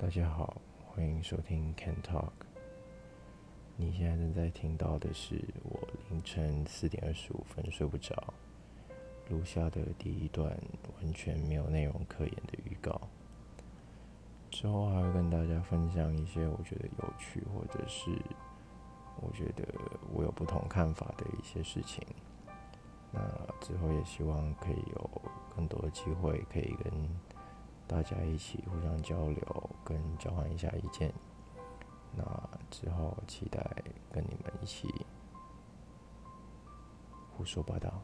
大家好，欢迎收听 Can Talk。你现在正在听到的是我凌晨四点二十五分睡不着录下的第一段完全没有内容可言的预告。之后还会跟大家分享一些我觉得有趣，或者是我觉得我有不同看法的一些事情。那之后也希望可以有更多的机会，可以跟大家一起互相交流，跟交换一下意见。那之后期待跟你们一起胡说八道。